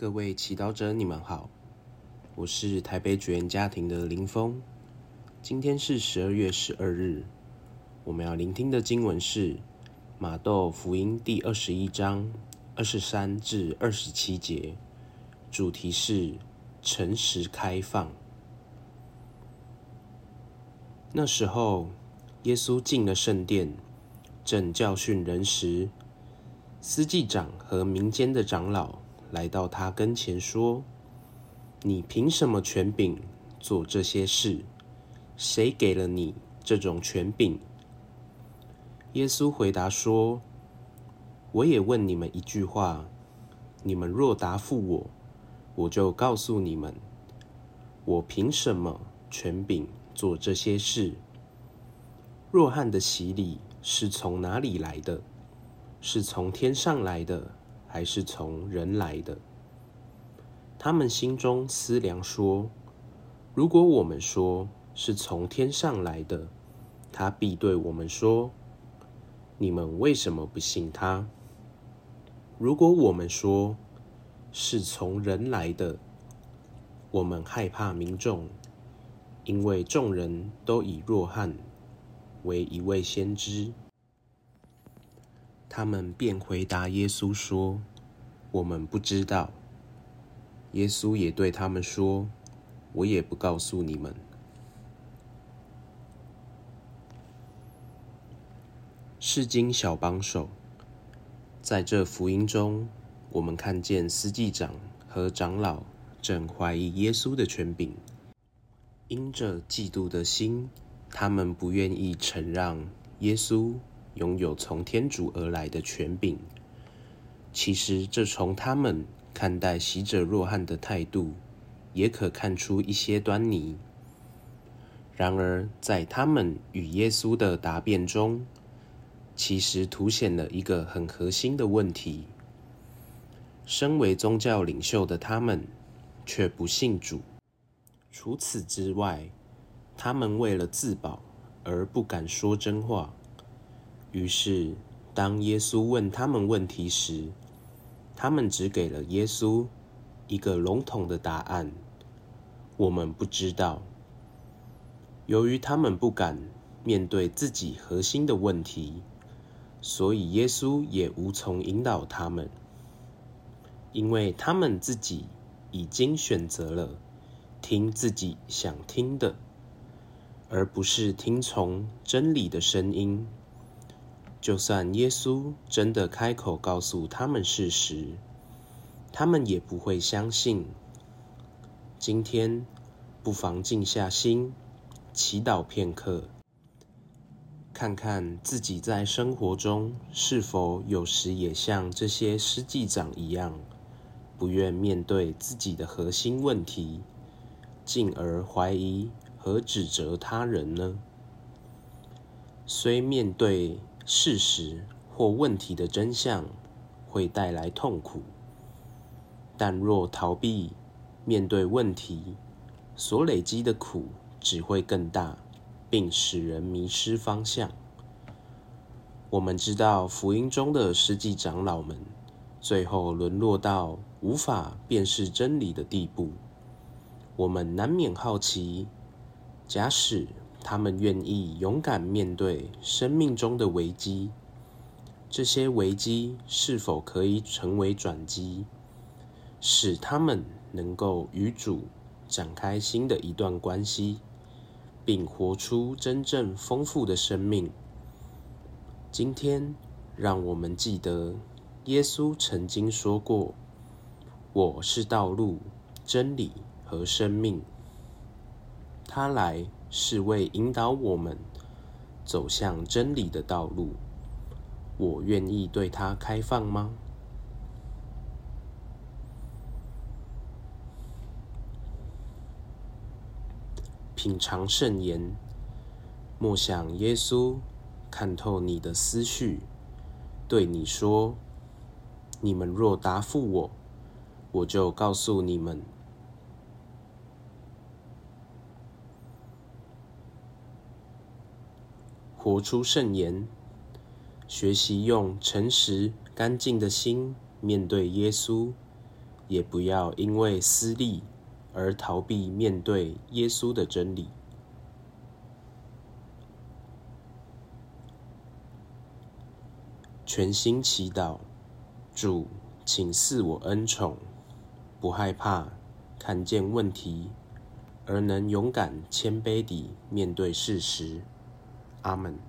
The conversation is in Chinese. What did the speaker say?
各位祈祷者，你们好，我是台北主言家庭的林峰。今天是十二月十二日，我们要聆听的经文是马窦福音第二十一章二十三至二十七节，主题是诚实开放。那时候，耶稣进了圣殿，正教训人时，司祭长和民间的长老。来到他跟前说：“你凭什么权柄做这些事？谁给了你这种权柄？”耶稣回答说：“我也问你们一句话，你们若答复我，我就告诉你们，我凭什么权柄做这些事？若汉的洗礼是从哪里来的？是从天上来的？”还是从人来的？他们心中思量说：“如果我们说是从天上来的，他必对我们说：‘你们为什么不信他？’如果我们说是从人来的，我们害怕民众，因为众人都以若翰为一位先知。”他们便回答耶稣说：“我们不知道。”耶稣也对他们说：“我也不告诉你们。”世经小帮手，在这福音中，我们看见司祭长和长老正怀疑耶稣的权柄，因着嫉妒的心，他们不愿意承让耶稣。拥有从天主而来的权柄，其实这从他们看待习者若翰的态度，也可看出一些端倪。然而，在他们与耶稣的答辩中，其实凸显了一个很核心的问题：身为宗教领袖的他们，却不信主。除此之外，他们为了自保而不敢说真话。于是，当耶稣问他们问题时，他们只给了耶稣一个笼统的答案：“我们不知道。”由于他们不敢面对自己核心的问题，所以耶稣也无从引导他们，因为他们自己已经选择了听自己想听的，而不是听从真理的声音。就算耶稣真的开口告诉他们事实，他们也不会相信。今天，不妨静下心，祈祷片刻，看看自己在生活中是否有时也像这些司祭长一样，不愿面对自己的核心问题，进而怀疑和指责他人呢？虽面对。事实或问题的真相会带来痛苦，但若逃避面对问题，所累积的苦只会更大，并使人迷失方向。我们知道福音中的世纪长老们，最后沦落到无法辨识真理的地步。我们难免好奇，假使。他们愿意勇敢面对生命中的危机，这些危机是否可以成为转机，使他们能够与主展开新的一段关系，并活出真正丰富的生命？今天，让我们记得耶稣曾经说过：“我是道路、真理和生命。”他来。是为引导我们走向真理的道路。我愿意对他开放吗？品尝圣言，莫想耶稣看透你的思绪，对你说：“你们若答复我，我就告诉你们。”活出圣言，学习用诚实、干净的心面对耶稣，也不要因为私利而逃避面对耶稣的真理。全心祈祷，主，请赐我恩宠，不害怕看见问题，而能勇敢谦卑地面对事实。Amen.